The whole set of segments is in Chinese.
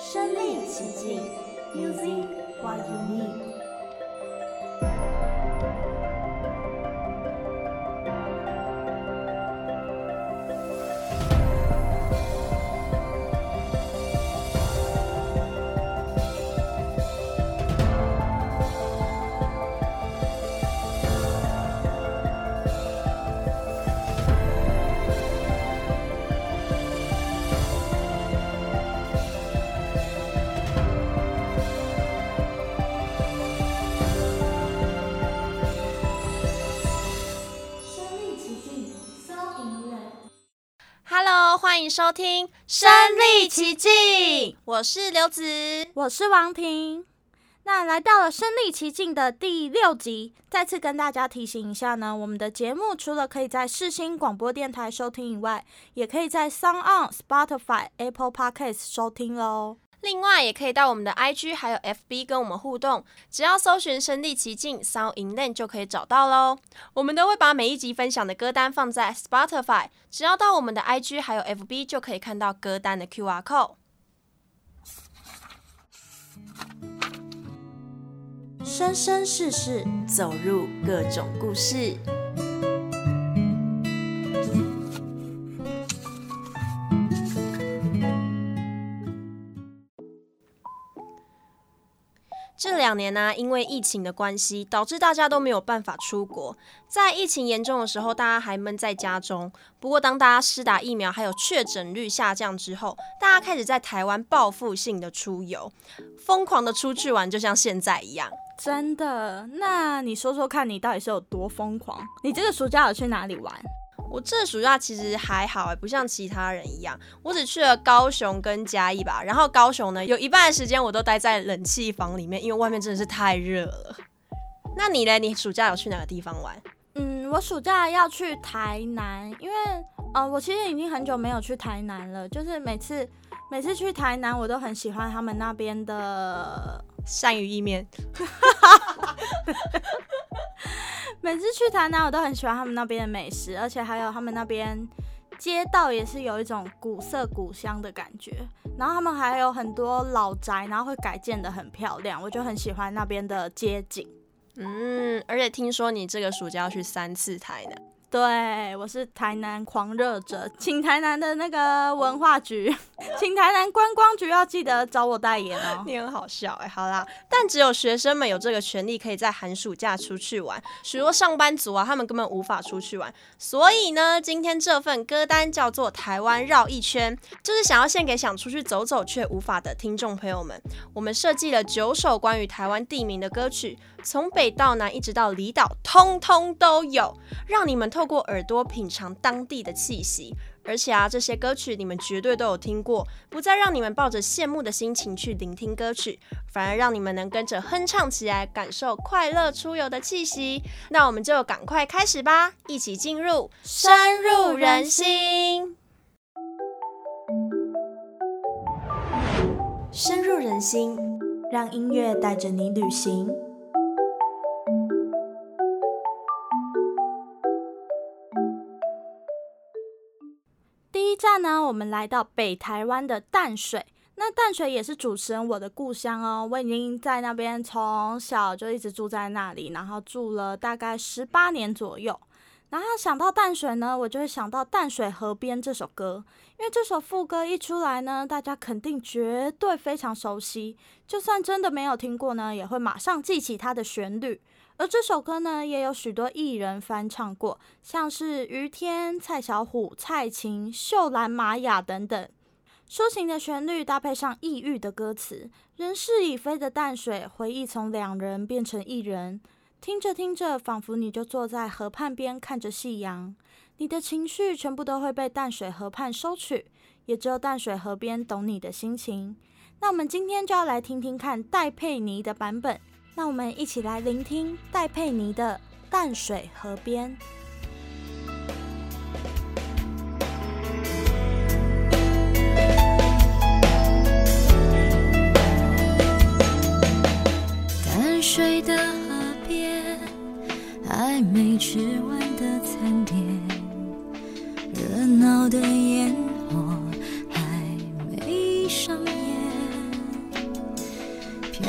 身临其境，Music what you need。迎收听《身历其境》，我是刘子，我是王婷。那来到了《身历其境》的第六集，再次跟大家提醒一下呢，我们的节目除了可以在世新广播电台收听以外，也可以在 SoundOn、Spotify、Apple Podcasts 收听喽。另外，也可以到我们的 IG 还有 FB 跟我们互动，只要搜寻“身历其境 ”，Sound in Land 就可以找到喽。我们都会把每一集分享的歌单放在 Spotify，只要到我们的 IG 还有 FB 就可以看到歌单的 QR code。生生世世，走入各种故事。这两年呢、因为疫情的关系，导致大家都没有办法出国。在疫情严重的时候，大家还闷在家中。不过，当大家施打疫苗，还有确诊率下降之后，大家开始在台湾报复性的出游，疯狂的出去玩，就像现在一样。真的？那你说说看，你到底是有多疯狂？你这个暑假有去哪里玩？我这暑假其实还好哎，不像其他人一样，我只去了高雄跟嘉义吧。然后高雄呢，有一半的时间我都待在冷气房里面，因为外面真的是太热了。那你呢？你暑假有去哪个地方玩？嗯，我暑假要去台南，因为呃，我其实已经很久没有去台南了。就是每次每次去台南，我都很喜欢他们那边的鳝鱼意面。每次去台南，我都很喜欢他们那边的美食，而且还有他们那边街道也是有一种古色古香的感觉。然后他们还有很多老宅，然后会改建的很漂亮，我就很喜欢那边的街景。嗯，而且听说你这个暑假要去三次台南。对，我是台南狂热者，请台南的那个文化局，请台南观光局要记得找我代言哦。你很好笑哎，好啦，但只有学生们有这个权利，可以在寒暑假出去玩，许多上班族啊，他们根本无法出去玩。所以呢，今天这份歌单叫做《台湾绕一圈》，就是想要献给想出去走走却无法的听众朋友们。我们设计了九首关于台湾地名的歌曲，从北到南一直到离岛，通通都有，让你们。透过耳朵品尝当地的气息，而且啊，这些歌曲你们绝对都有听过，不再让你们抱着羡慕的心情去聆听歌曲，反而让你们能跟着哼唱起来，感受快乐出游的气息。那我们就赶快开始吧，一起进入深入人心，深入人心，让音乐带着你旅行。第一站呢，我们来到北台湾的淡水。那淡水也是主持人我的故乡哦，我已经在那边从小就一直住在那里，然后住了大概十八年左右。然后想到淡水呢，我就会想到《淡水河边》这首歌，因为这首副歌一出来呢，大家肯定绝对非常熟悉，就算真的没有听过呢，也会马上记起它的旋律。而这首歌呢，也有许多艺人翻唱过，像是于天、蔡小虎、蔡琴、秀兰、玛雅等等。抒情的旋律搭配上抑郁的歌词，人事已非的淡水，回忆从两人变成一人。听着听着，仿佛你就坐在河畔边看着夕阳，你的情绪全部都会被淡水河畔收取，也只有淡水河边懂你的心情。那我们今天就要来听听看戴佩妮的版本。那我们一起来聆听戴佩妮的《淡水河边》。淡水的河边，还没吃完的餐点，热闹的烟火还没上。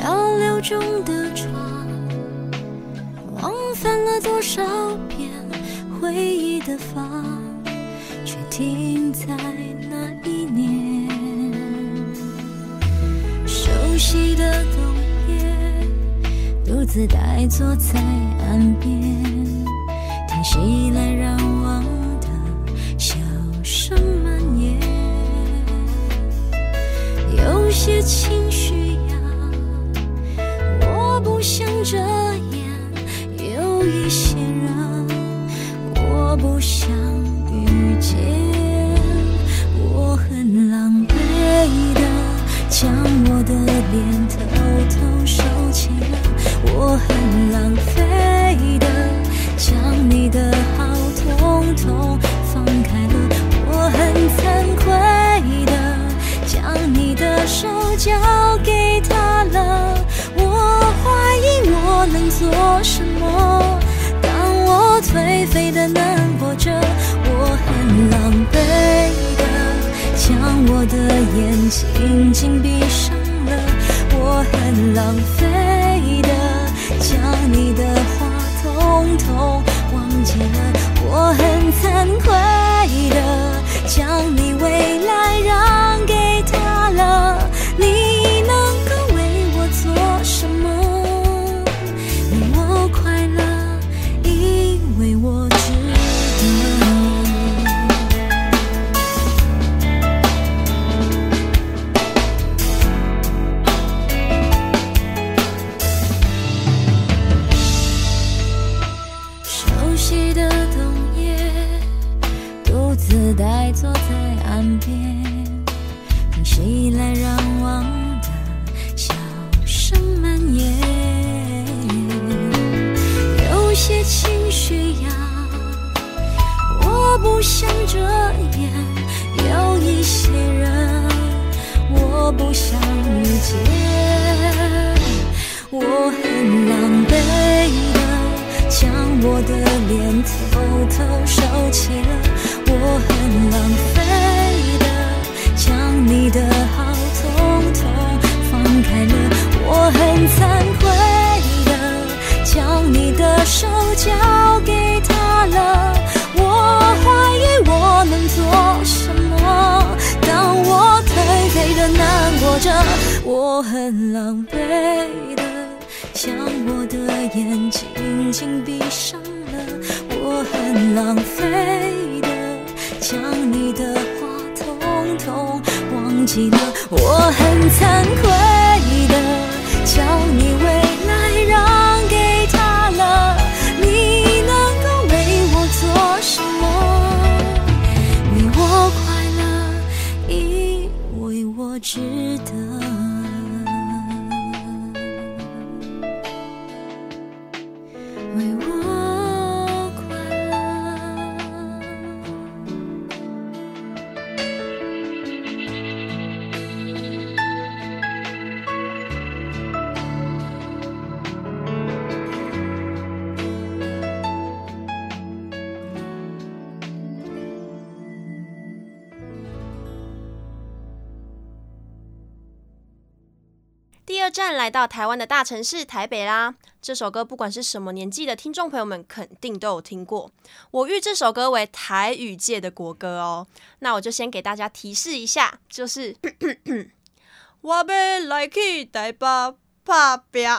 漂流中的船，往返了多少遍回忆的房，却停在那一年。熟悉的冬夜，独自呆坐在岸边，听熙来攘往的笑声蔓延，有些情。想着眼睛紧闭上了，我很浪费的将你的话统统忘记了，我很惭愧。来到台湾的大城市台北啦！这首歌不管是什么年纪的听众朋友们，肯定都有听过。我誉这首歌为台语界的国歌哦。那我就先给大家提示一下，就是 我要来去台北打拼。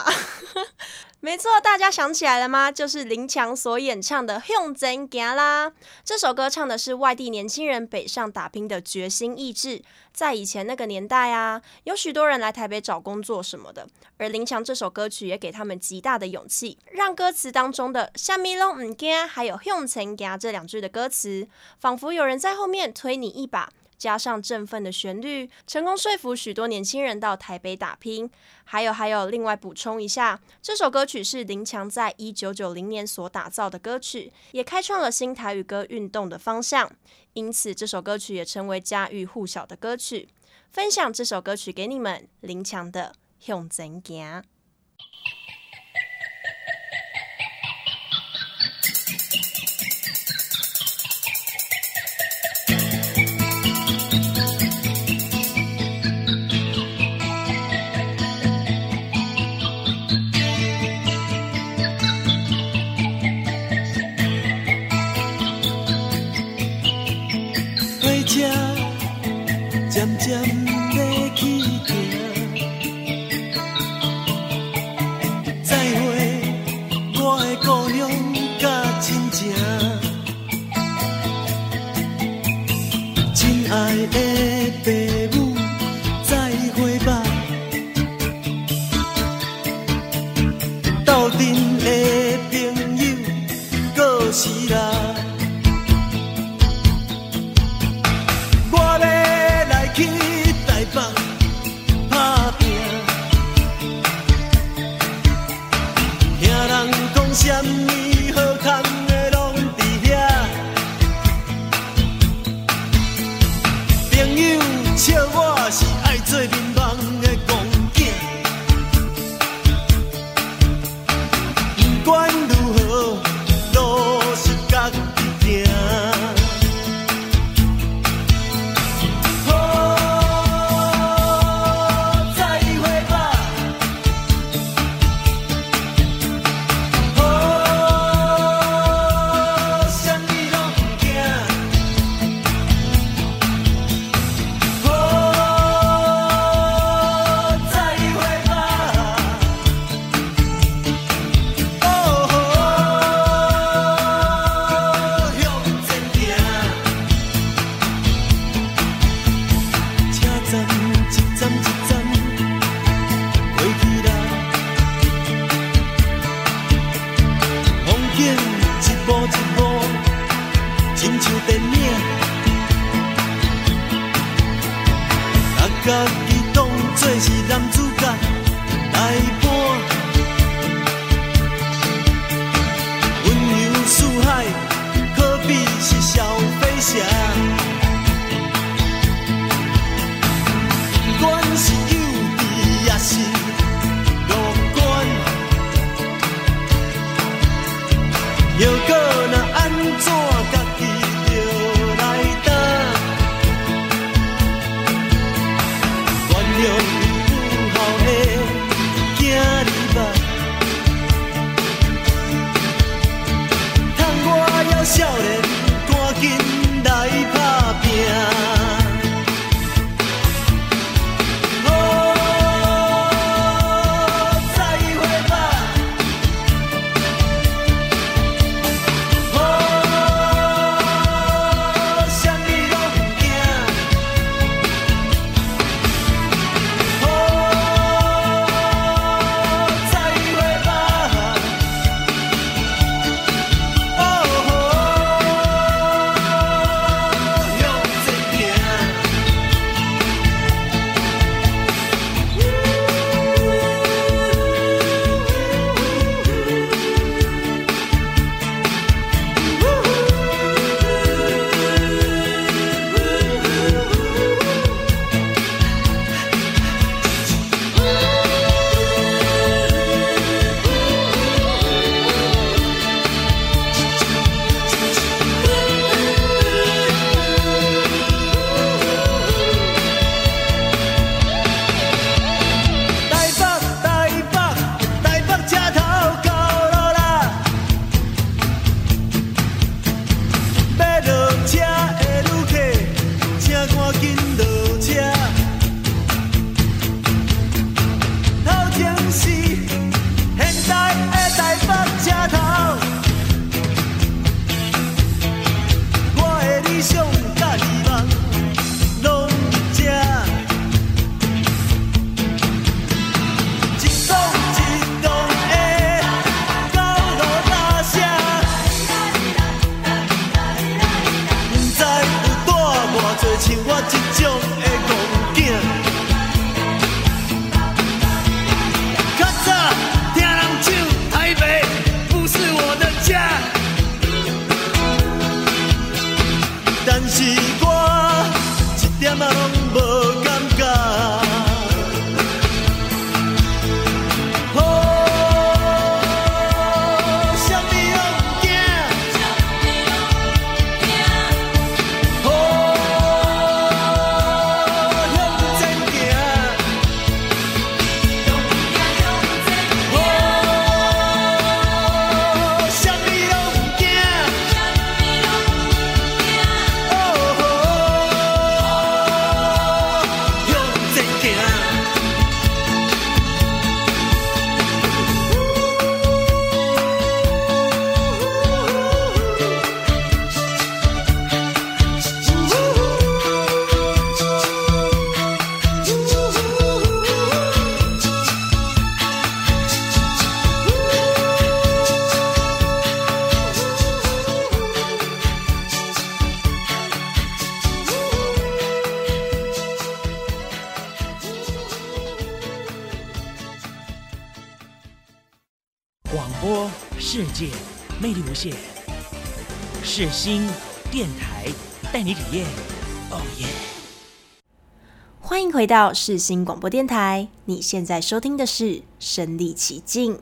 没错，大家想起来了吗？就是林强所演唱的《向前行》啦。这首歌唱的是外地年轻人北上打拼的决心意志。在以前那个年代啊，有许多人来台北找工作什么的，而林强这首歌曲也给他们极大的勇气，让歌词当中的“下面拢唔惊”还有“向前行”这两句的歌词，仿佛有人在后面推你一把。加上振奋的旋律，成功说服许多年轻人到台北打拼。还有还有，另外补充一下，这首歌曲是林强在一九九零年所打造的歌曲，也开创了新台语歌运动的方向。因此，这首歌曲也成为家喻户晓的歌曲。分享这首歌曲给你们，林强的《向前行》。回到世新广播电台，你现在收听的是《身历其境》。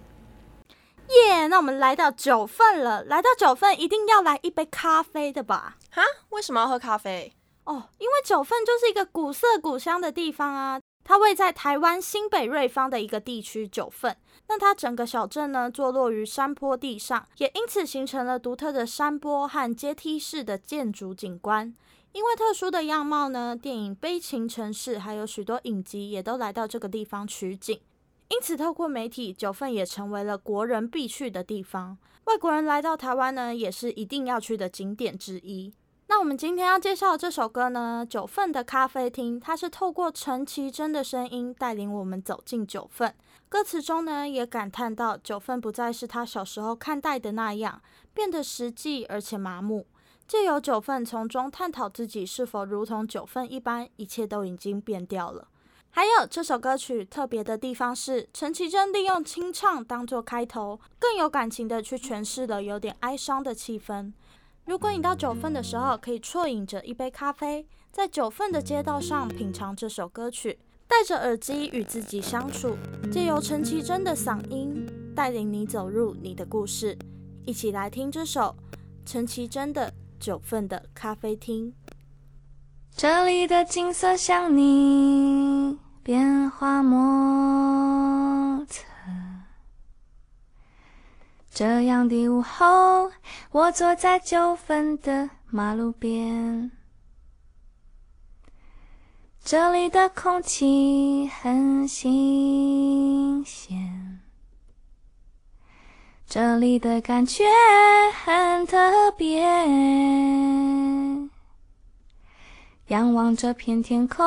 耶！那我们来到九份了，来到九份一定要来一杯咖啡的吧？哈？为什么要喝咖啡？哦，因为九份就是一个古色古香的地方啊。它位在台湾新北瑞芳的一个地区九份，那它整个小镇呢，坐落于山坡地上，也因此形成了独特的山坡和阶梯式的建筑景观。因为特殊的样貌呢，电影《悲情城市》还有许多影集也都来到这个地方取景。因此，透过媒体，九份也成为了国人必去的地方。外国人来到台湾呢，也是一定要去的景点之一。那我们今天要介绍的这首歌呢，《九份的咖啡厅》，它是透过陈绮贞的声音带领我们走进九份。歌词中呢，也感叹到九份不再是他小时候看待的那样，变得实际而且麻木。借由九份从中探讨自己是否如同九份一般，一切都已经变掉了。还有这首歌曲特别的地方是，陈绮贞利用清唱当做开头，更有感情的去诠释了有点哀伤的气氛。如果你到九份的时候，可以啜饮着一杯咖啡，在九份的街道上品尝这首歌曲，戴着耳机与自己相处，借由陈绮贞的嗓音带领你走入你的故事，一起来听这首陈绮贞的《九份的咖啡厅》。这里的景色像你变化莫测。这样的午后，我坐在九份的马路边，这里的空气很新鲜，这里的感觉很特别。仰望这片天空。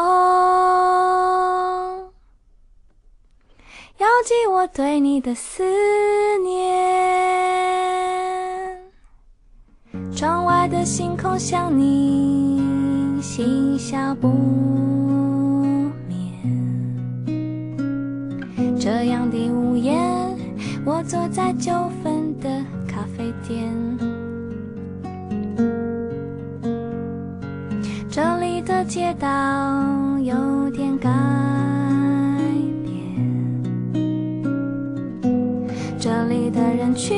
遥寄我对你的思念，窗外的星空像你，心笑不眠。这样的午夜，我坐在九份的咖啡店，这里的街道有点改变，这里。的人群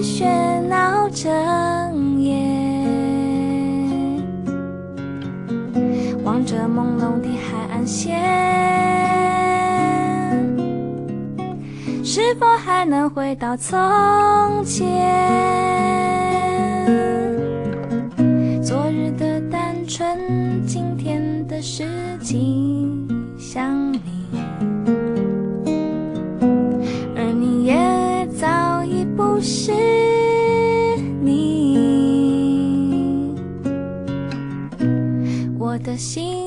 喧闹整夜，望着朦胧的海岸线，是否还能回到从前？昨日的单纯，今天的世纪想你。而你也早已不是你，我的心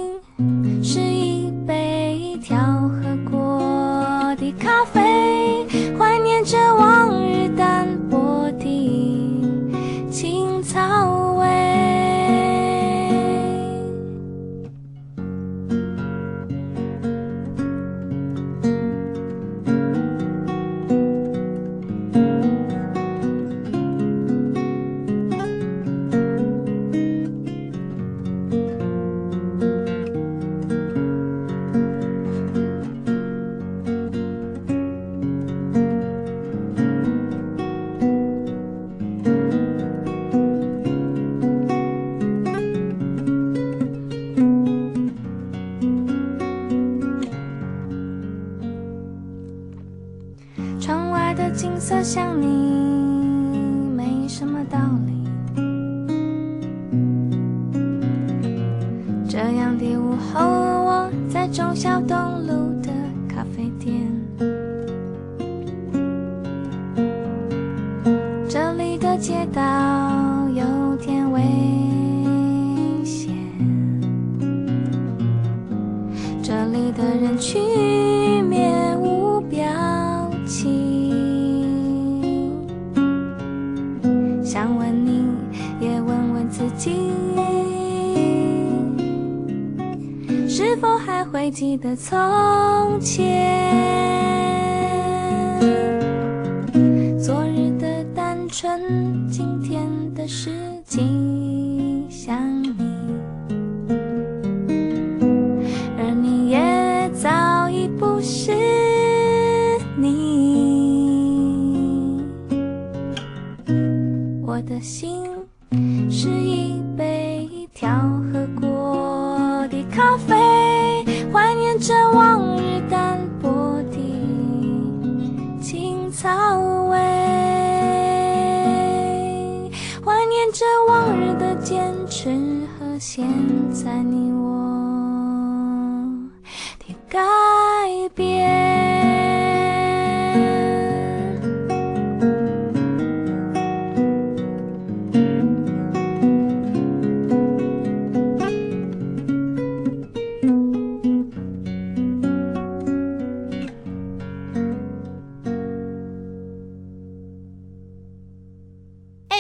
会记得从前，昨日的单纯今天的事情想你，而你也早已不是你。我的心你我的改变。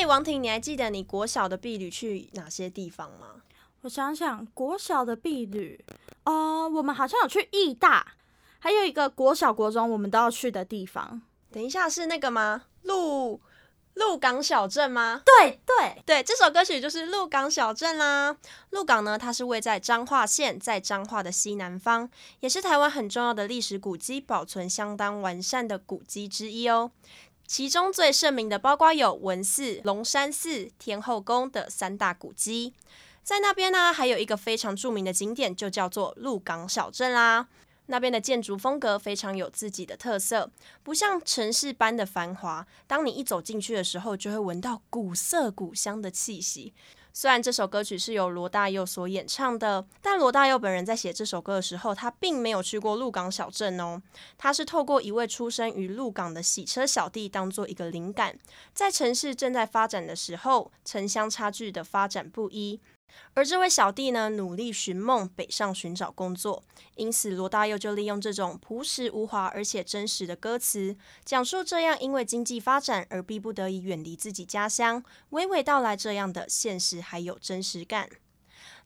王婷，你还记得你国小的毕旅去哪些地方吗？我想想，国小的毕旅，哦、呃，我们好像有去义大，还有一个国小、国中我们都要去的地方。等一下，是那个吗？鹿鹿港小镇吗？对对对，这首歌曲就是鹿港小镇啦。鹿港呢，它是位在彰化县，在彰化的西南方，也是台湾很重要的历史古迹，保存相当完善的古迹之一哦。其中最盛名的，包括有文寺、龙山寺、天后宫的三大古迹。在那边呢，还有一个非常著名的景点，就叫做鹿港小镇啦。那边的建筑风格非常有自己的特色，不像城市般的繁华。当你一走进去的时候，就会闻到古色古香的气息。虽然这首歌曲是由罗大佑所演唱的，但罗大佑本人在写这首歌的时候，他并没有去过鹿港小镇哦。他是透过一位出生于鹿港的洗车小弟当做一个灵感，在城市正在发展的时候，城乡差距的发展不一。而这位小弟呢，努力寻梦，北上寻找工作。因此，罗大佑就利用这种朴实无华而且真实的歌词，讲述这样因为经济发展而逼不得已远离自己家乡，娓娓道来这样的现实还有真实感。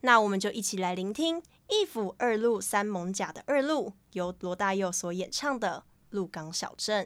那我们就一起来聆听一府二路三艋甲的二路，由罗大佑所演唱的《鹿港小镇》。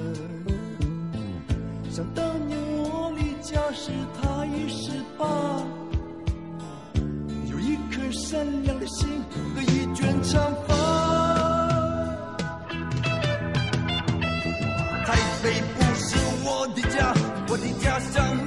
想当年我离家时，他已十八，有一颗善良的心和一卷长发。台北不是我的家，我的家乡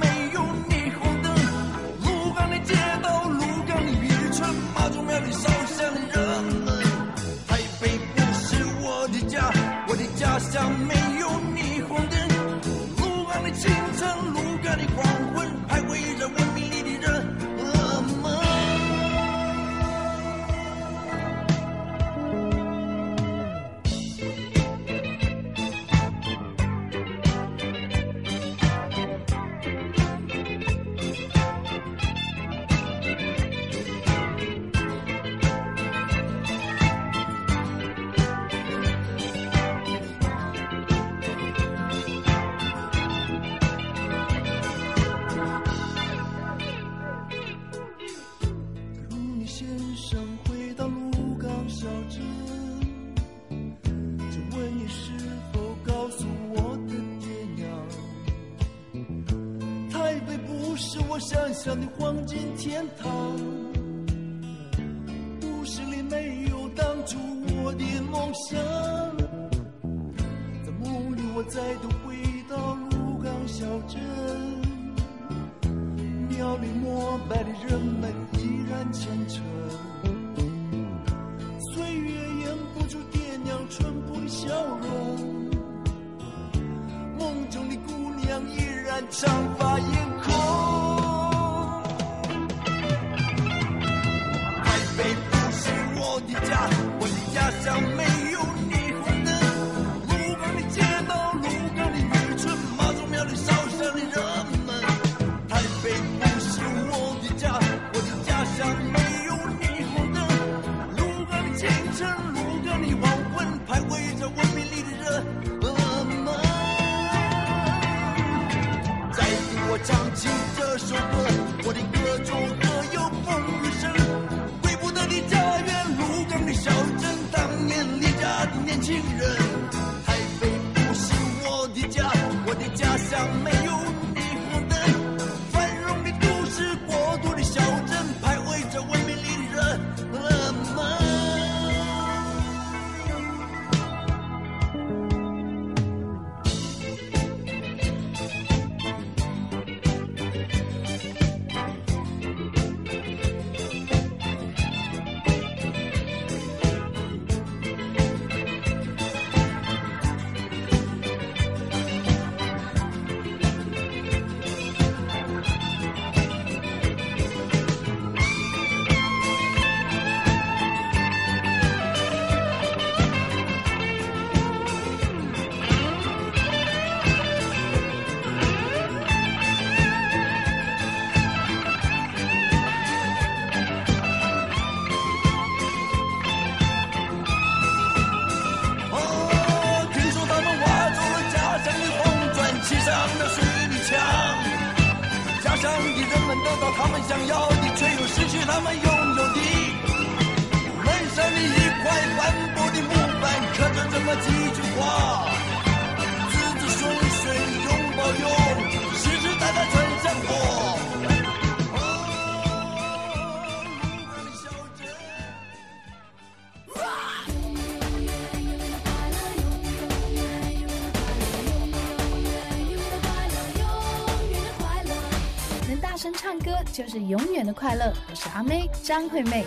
能大声唱歌就是永远的快乐。我是阿妹张惠妹。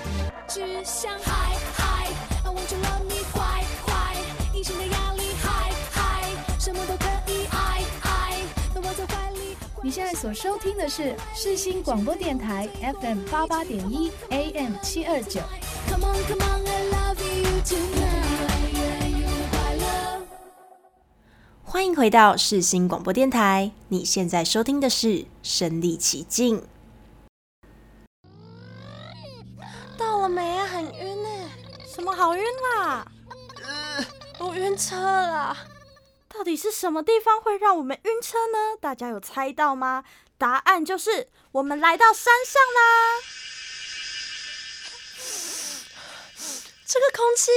只想嗨嗨，I want you love me，快快，隐形的压力嗨嗨，什么都可以爱爱，在怀里。你现在所收听的是世新广播电台 FM 八八点一 AM 七二九。Come on come on，I love you tonight，欢迎回到世新广播电台，你现在收听的是《身历其境》。到了没啊？很晕呢、什么好晕啦？我晕车了。到底是什么地方会让我们晕车呢？大家有猜到吗？答案就是我们来到山上啦！这个空气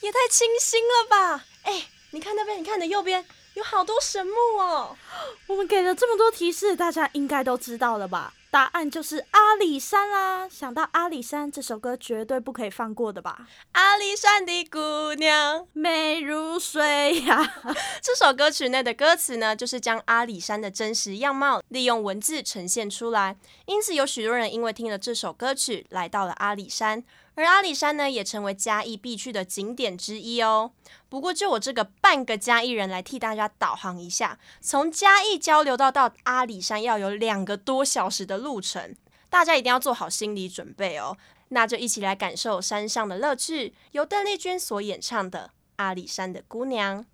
也太清新了吧！哎，你看那边，你看你的右边有好多神木哦。我们给了这么多提示，大家应该都知道了吧？答案就是阿里山啦！想到阿里山这首歌，绝对不可以放过的吧？阿里山的姑娘，美如水呀！这首歌曲内的歌词呢，就是将阿里山的真实样貌利用文字呈现出来。因此，有许多人因为听了这首歌曲，来到了阿里山。而阿里山呢，也成为嘉义必去的景点之一哦。不过，就我这个半个嘉义人来替大家导航一下，从嘉义交流道到阿里山要有两个多小时的路程，大家一定要做好心理准备哦。那就一起来感受山上的乐趣，由邓丽君所演唱的《阿里山的姑娘》。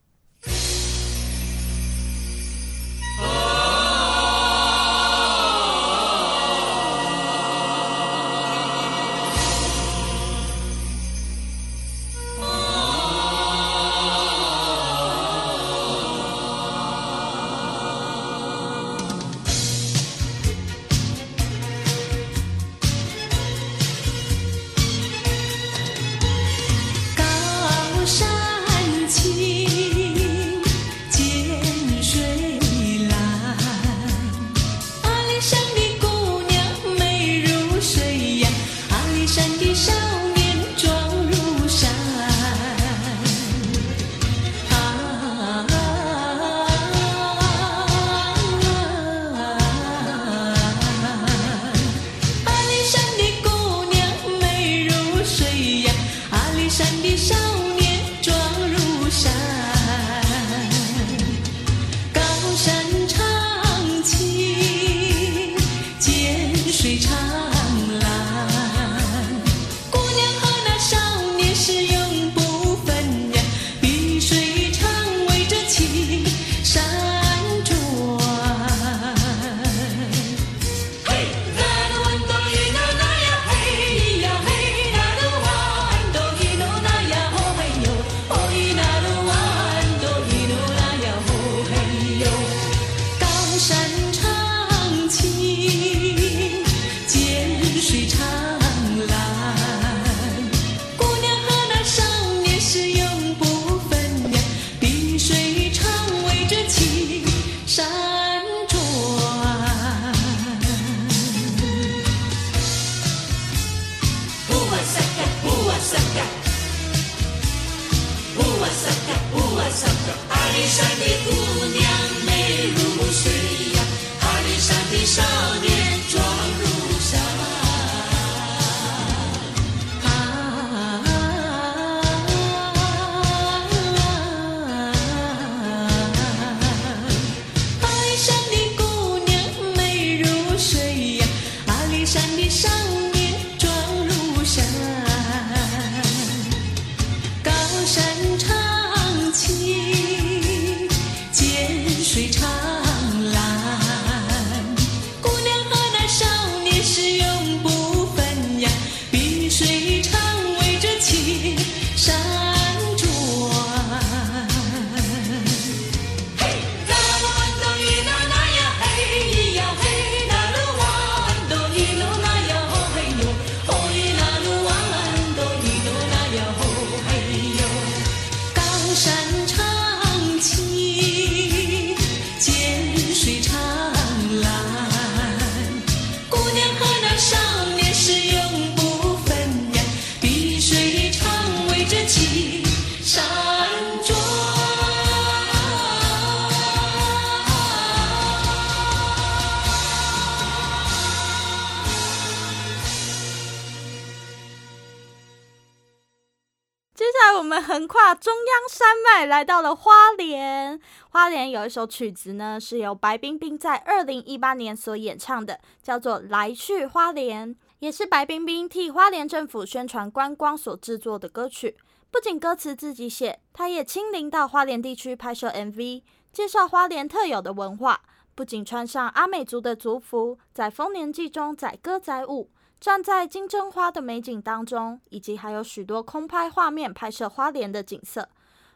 来到了花莲。花莲有一首曲子呢，是由白冰冰在二零一八年所演唱的，叫做《来去花莲》，也是白冰冰替花莲政府宣传观光所制作的歌曲。不仅歌词自己写，她也亲临到花莲地区拍摄 MV，介绍花莲特有的文化。不仅穿上阿美族的族服，在丰年祭中载歌载舞。站在金针花的美景当中，以及还有许多空拍画面拍摄花莲的景色。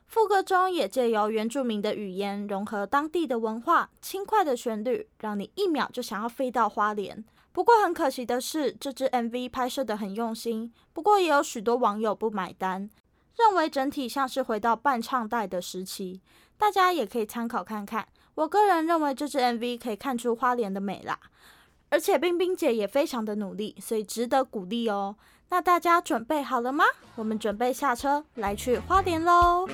副歌中也借由原住民的语言融合当地的文化，轻快的旋律让你一秒就想要飞到花莲。不过很可惜的是，这支 MV 拍摄得很用心，不过也有许多网友不买单，认为整体像是回到伴唱带的时期。大家也可以参考看看。我个人认为这支 MV 可以看出花莲的美啦。而且冰冰姐也非常的努力，所以值得鼓励哦。那大家准备好了吗？我们准备下车来去花莲喽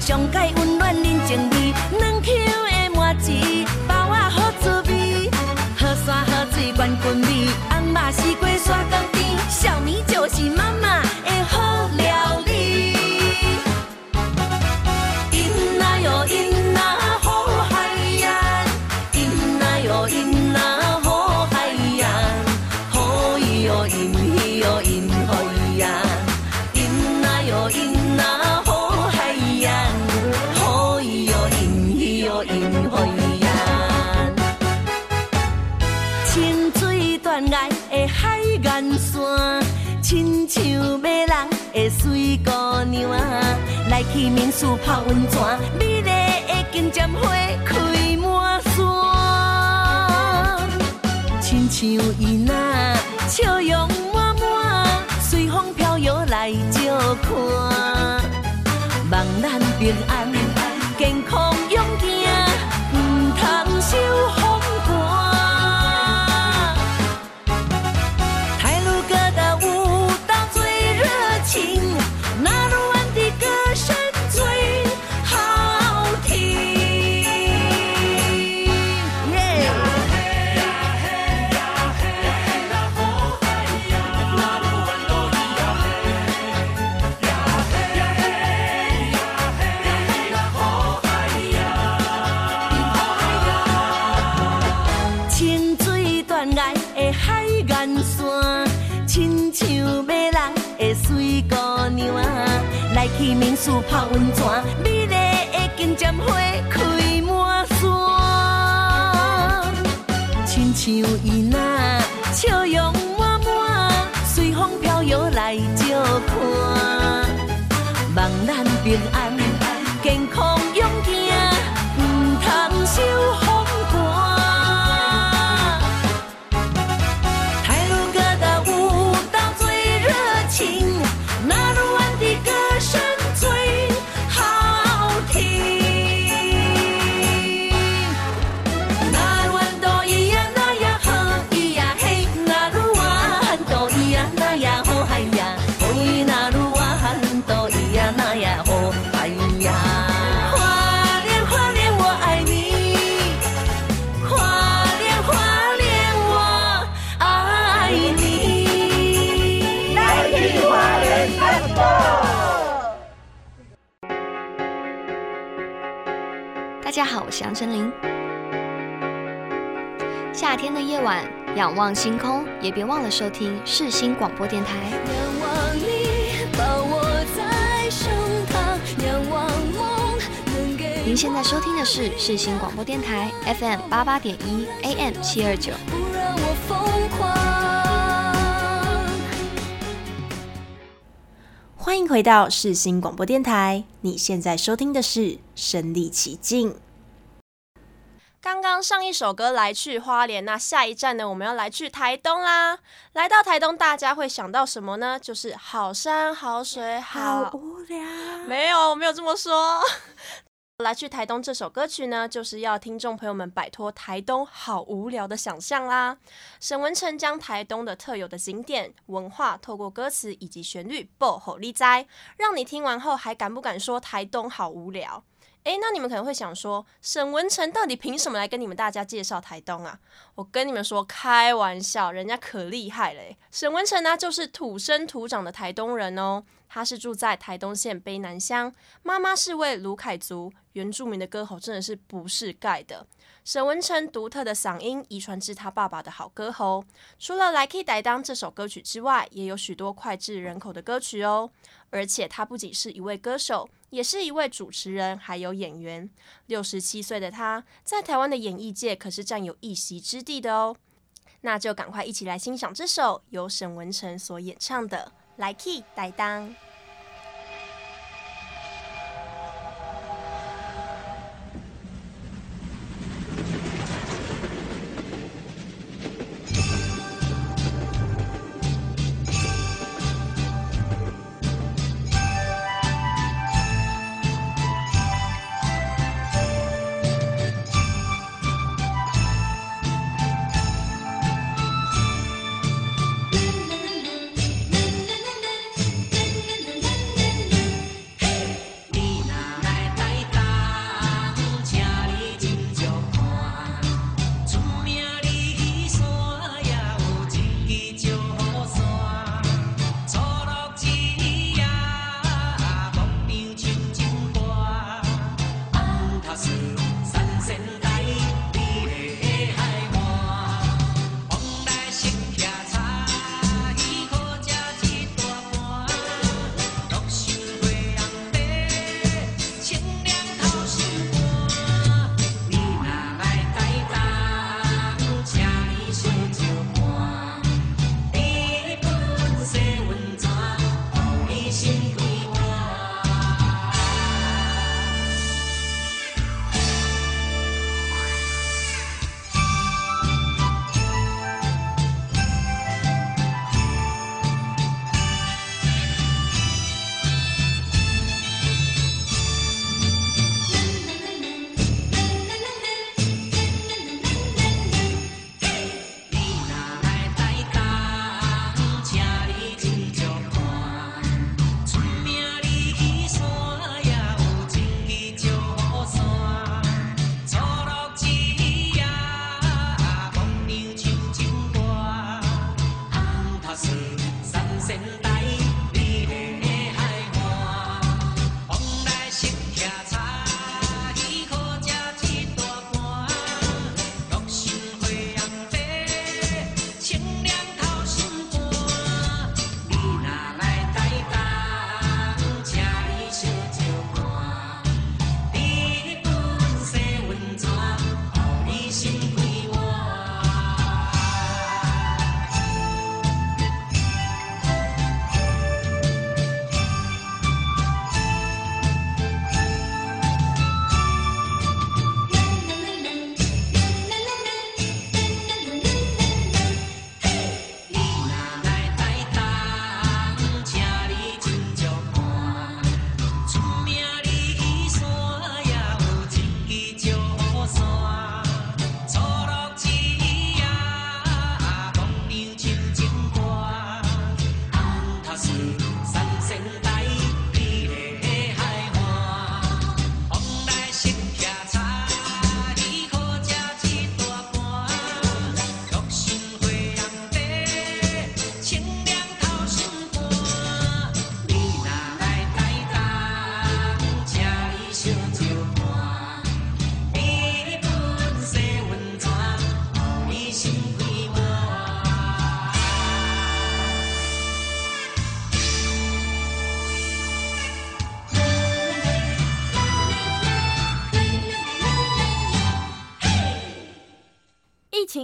上界去民宿泡温泉，美丽的金针花开满山。亲像伊那笑容满满，随风飘摇来照看，望咱平安泡温泉，美丽的金针花开满山，亲像伊那笑容满满，随风飘摇来照看，望咱平安，大家好，我是杨丞琳。夏天的夜晚，仰望星空，也别忘了收听世新广播电台。仰望你，抱我在胸膛，仰望梦能给您现在收听的是世新广播电台 FM 八八点一 AM 七二九。不让我疯狂。欢迎回到世新广播电台，你现在收听的是《身历其境》。刚刚上一首歌来去花莲，那下一站呢？我们要来去台东啦。来到台东，大家会想到什么呢？就是好山好水好，好无聊。没有，没有这么说。来去台东这首歌曲呢，就是要听众朋友们摆脱台东好无聊的想象啦。沈文成将台东的特有的景点文化，透过歌词以及旋律，爆吼力哉，让你听完后还敢不敢说台东好无聊？诶，那你们可能会想说，沈文成到底凭什么来跟你们大家介绍台东啊？我跟你们说，开玩笑，人家可厉害了。沈文成呢，就是土生土长的台东人哦。他是住在台东县卑南乡，妈妈是位卢凯族原住民的歌喉，真的是不是盖的。沈文成独特的嗓音遗传至他爸爸的好歌喉。除了《来去台东》这首歌曲之外，也有许多脍炙人口的歌曲哦。而且他不仅是一位歌手，也是一位主持人，还有演员。六十七岁的他，在台湾的演艺界可是占有一席之地的哦。那就赶快一起来欣赏这首由沈文成所演唱的。来去台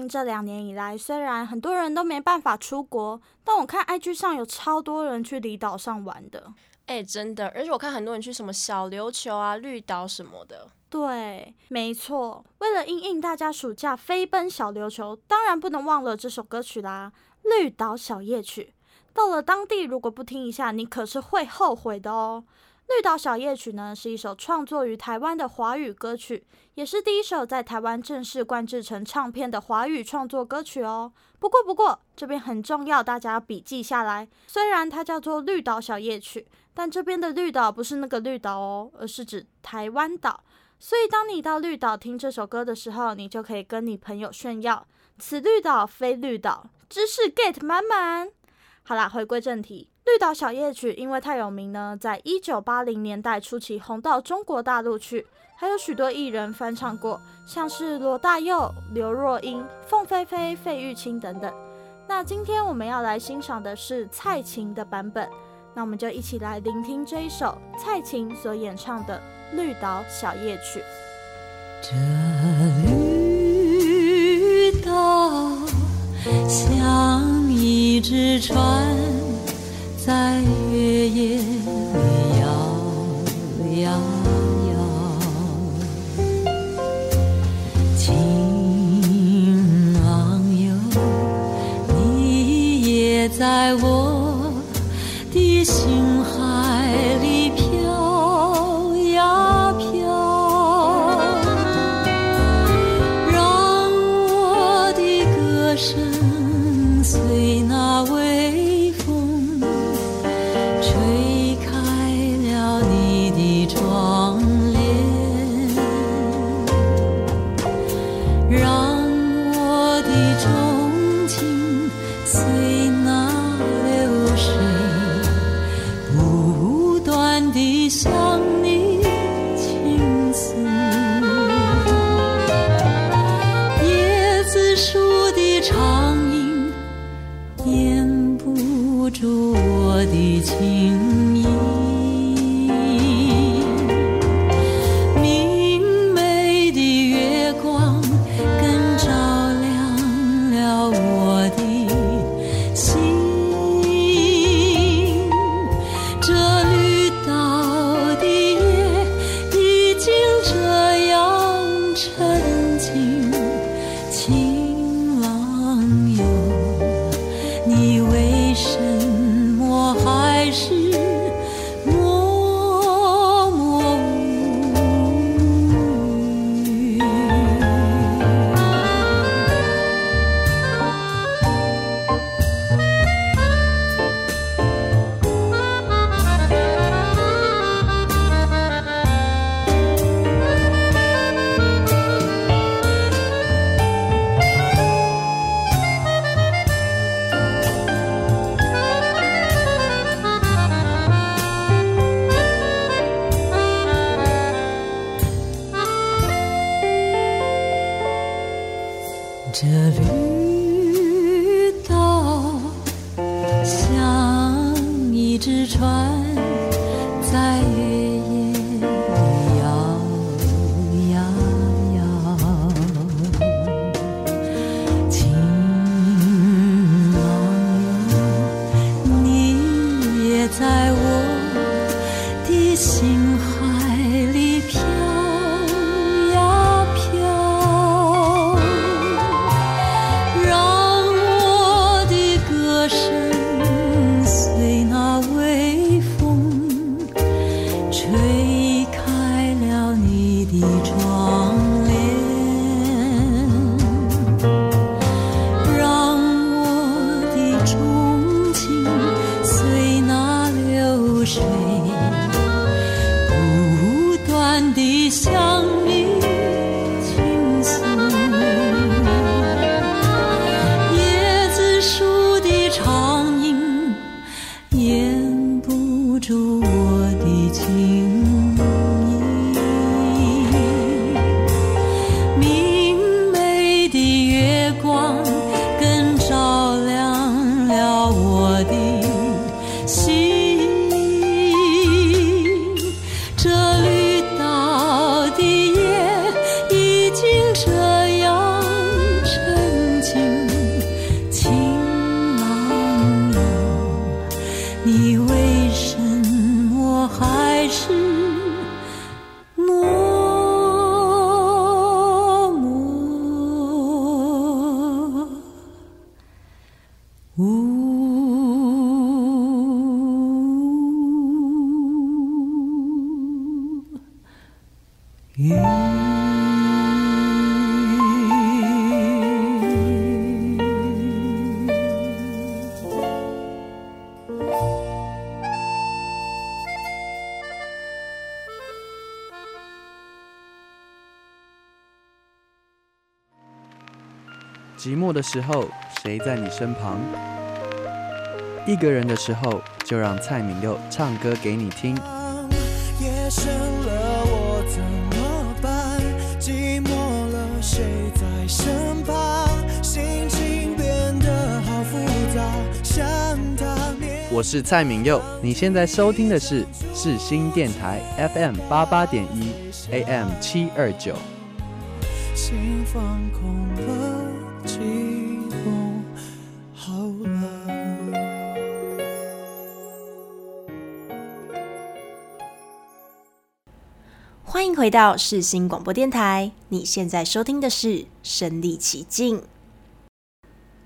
东。这两年以来，虽然很多人都没办法出国，但我看 IG 上有超多人去离岛上玩的。哎、欸，真的，而且我看很多人去什么小琉球啊、绿岛什么的。对，没错。为了应应大家暑假飞奔小琉球，当然不能忘了这首歌曲啦，《绿岛小夜曲》。到了当地，如果不听一下，你可是会后悔的哦。《绿岛小夜曲》呢，是一首创作于台湾的华语歌曲，也是第一首在台湾正式灌制成唱片的华语创作歌曲哦。不过，不过这边很重要，大家要笔记下来。虽然它叫做《绿岛小夜曲》，但这边的绿岛不是那个绿岛哦，而是指台湾岛。所以，当你到绿岛听这首歌的时候，你就可以跟你朋友炫耀：此绿岛非绿岛，知识 get 满满。好啦，回归正题。《绿岛小夜曲》因为太有名呢，在一九八零年代初期红到中国大陆去，还有许多艺人翻唱过，像是罗大佑、刘若英、凤飞飞、费玉清等等。那今天我们要来欣赏的是蔡琴的版本，那我们就一起来聆听这一首蔡琴所演唱的《绿岛小夜曲》。这绿岛像一只船。在月夜里摇摇摇，情郎哟，你也在我最的时候，谁在你身旁？一个人的时候，就让蔡敏佑唱歌给你听。夜深了，我怎么办？寂寞了，谁在身旁？心情变得好复杂，想他。我是蔡敏佑，你现在收听的是世新电台 FM 八八点一 AM 七二九。心放空了。欢迎回到世新广播电台，你现在收听的是《身历其境》。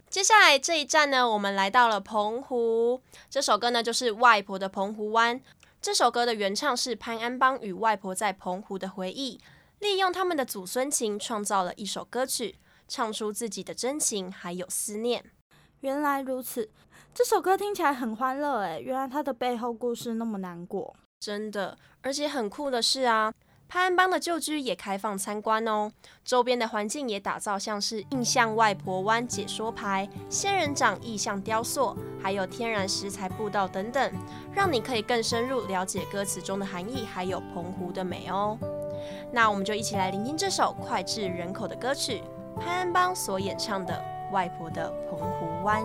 接下来这一站呢，我们来到了澎湖。这首歌呢，就是《外婆的澎湖湾》。这首歌的原唱是潘安邦与外婆在澎湖的回忆，利用他们的祖孙情，创造了一首歌曲。唱出自己的真情，还有思念。原来如此，这首歌听起来很欢乐诶。原来它的背后故事那么难过，真的。而且很酷的是啊，潘安邦的旧居也开放参观哦。周边的环境也打造像是印象外婆湾解说牌、仙人掌意象雕塑，还有天然石材步道等等，让你可以更深入了解歌词中的含义，还有澎湖的美哦。那我们就一起来聆听这首脍炙人口的歌曲。潘安邦所演唱的《外婆的澎湖湾》。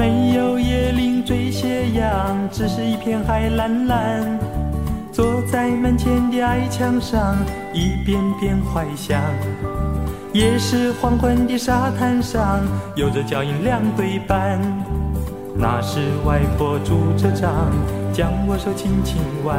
没有椰林缀斜阳，只是一片海蓝蓝。坐在门前的矮墙上，一遍遍怀想。也是黄昏的沙滩上，有着脚印两对半。那是外婆拄着杖，将我手轻轻挽。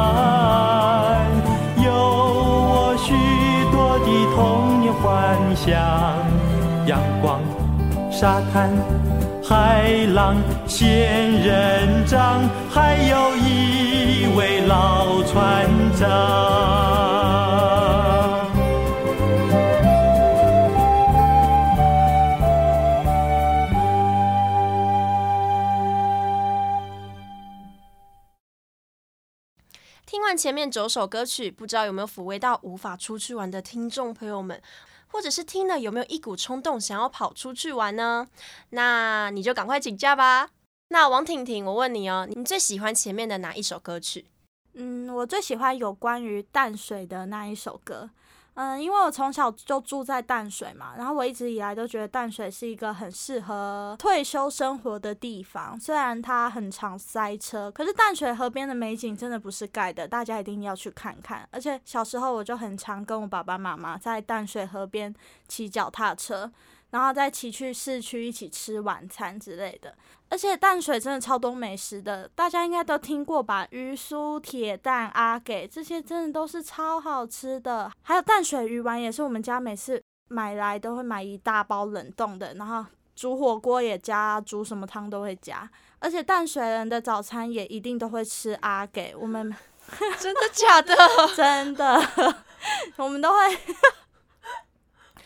幻想，阳光、沙滩。海浪、仙人掌，还有一位老船长。听完前面九首歌曲，不知道有没有抚慰到无法出去玩的听众朋友们？或者是听了有没有一股冲动想要跑出去玩呢？那你就赶快请假吧。那王婷婷，我问你哦，你最喜欢前面的哪一首歌曲？嗯，我最喜欢有关于淡水的那一首歌。嗯，因为我从小就住在淡水嘛，然后我一直以来都觉得淡水是一个很适合退休生活的地方。虽然它很常塞车，可是淡水河边的美景真的不是盖的，大家一定要去看看。而且小时候我就很常跟我爸爸妈妈在淡水河边骑脚踏车。然后再骑去市区一起吃晚餐之类的，而且淡水真的超多美食的，大家应该都听过吧？鱼酥、铁蛋、阿给这些真的都是超好吃的。还有淡水鱼丸也是我们家每次买来都会买一大包冷冻的，然后煮火锅也加，煮什么汤都会加。而且淡水人的早餐也一定都会吃阿给，我们 真的假的？真的，我们都会。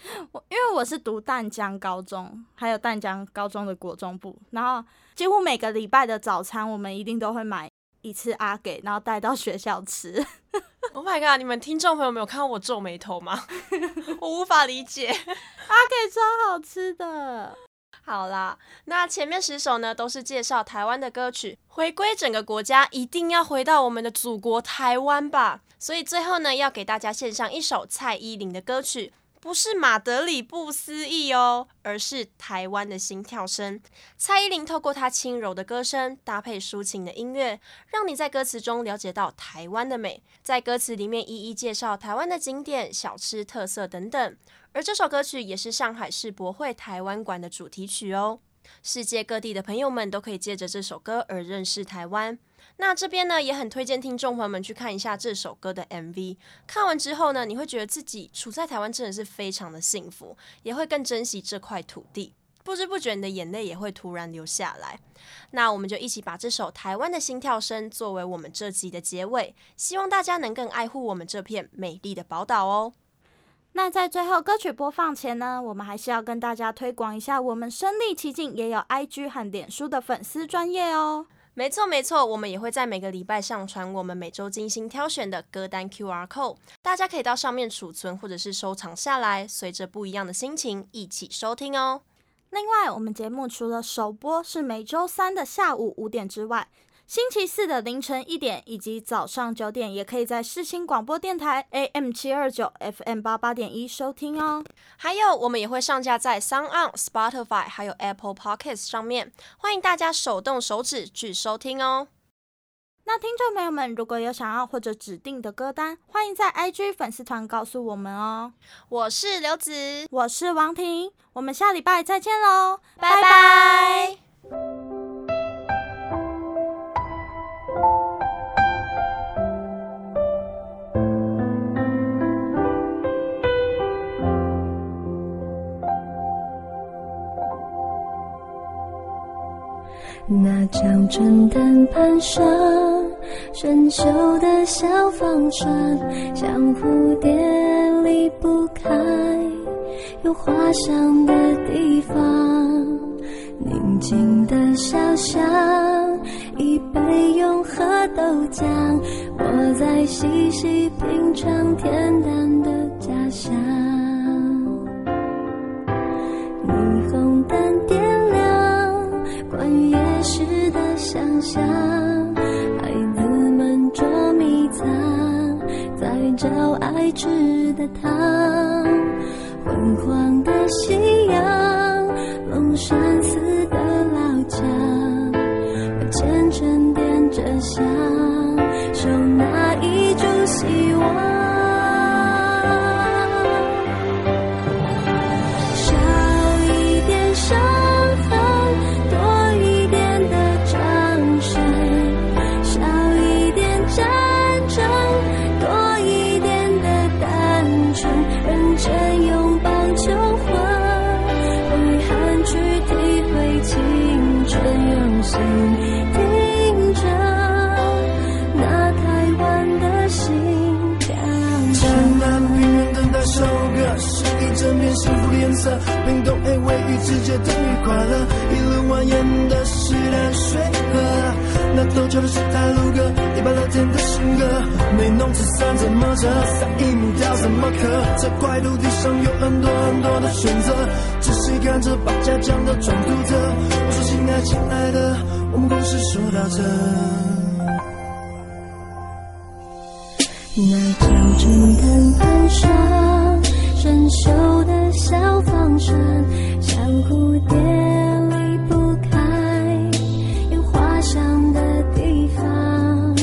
我因为我是读淡江高中，还有淡江高中的国中部，然后几乎每个礼拜的早餐，我们一定都会买一次阿给，然后带到学校吃。Oh my god！你们听众朋友没有看到我皱眉头吗？我无法理解，阿给超好吃的。好啦，那前面十首呢，都是介绍台湾的歌曲。回归整个国家，一定要回到我们的祖国台湾吧。所以最后呢，要给大家献上一首蔡依林的歌曲。不是马德里不思议哦，而是台湾的心跳声。蔡依林透过她轻柔的歌声，搭配抒情的音乐，让你在歌词中了解到台湾的美。在歌词里面一一介绍台湾的景点、小吃特色等等。而这首歌曲也是上海世博会台湾馆的主题曲哦。世界各地的朋友们都可以借着这首歌而认识台湾。那这边呢，也很推荐听众朋友们去看一下这首歌的 MV。看完之后呢，你会觉得自己处在台湾真的是非常的幸福，也会更珍惜这块土地。不知不觉，你的眼泪也会突然流下来。那我们就一起把这首《台湾的心跳声》作为我们这集的结尾，希望大家能更爱护我们这片美丽的宝岛哦。那在最后歌曲播放前呢，我们还是要跟大家推广一下，我们身历其境也有 IG 和脸书的粉丝专业哦。没错没错，我们也会在每个礼拜上传我们每周精心挑选的歌单 QR code，大家可以到上面储存或者是收藏下来，随着不一样的心情一起收听哦。另外，我们节目除了首播是每周三的下午五点之外，星期四的凌晨一点以及早上九点，也可以在世新广播电台 AM 七二九 FM 八八点一收听哦。还有，我们也会上架在 SoundOn、Spotify 还有 Apple Podcasts 上面，欢迎大家手动手指去收听哦。那听众朋友们，如果有想要或者指定的歌单，欢迎在 IG 粉丝团告诉我们哦。我是刘子，我是王婷，我们下礼拜再见喽，拜拜。那张春灯盘上生锈的小方船，像蝴蝶离不开有花香的地方。宁静的小巷，一杯永和豆浆，我在细细品尝恬淡的家乡。想象，孩子们捉迷藏，在找爱吃的糖。昏黄的夕阳，世界等于快乐，一路蜿蜒的是淡水河，那陡峭的是太鲁阁，一般乐天的性格，没弄纸伞怎么折，伞一木条怎么刻，这块土地上有很多很多的选择，仔细看着把家讲的装独特，我说亲爱亲爱的，我们故事说到这。那条城灯盘上生锈的小房车，蝴蝶离不开有花香的地方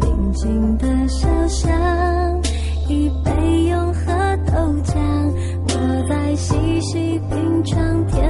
宁静的小巷一杯永和豆浆我在细细品尝甜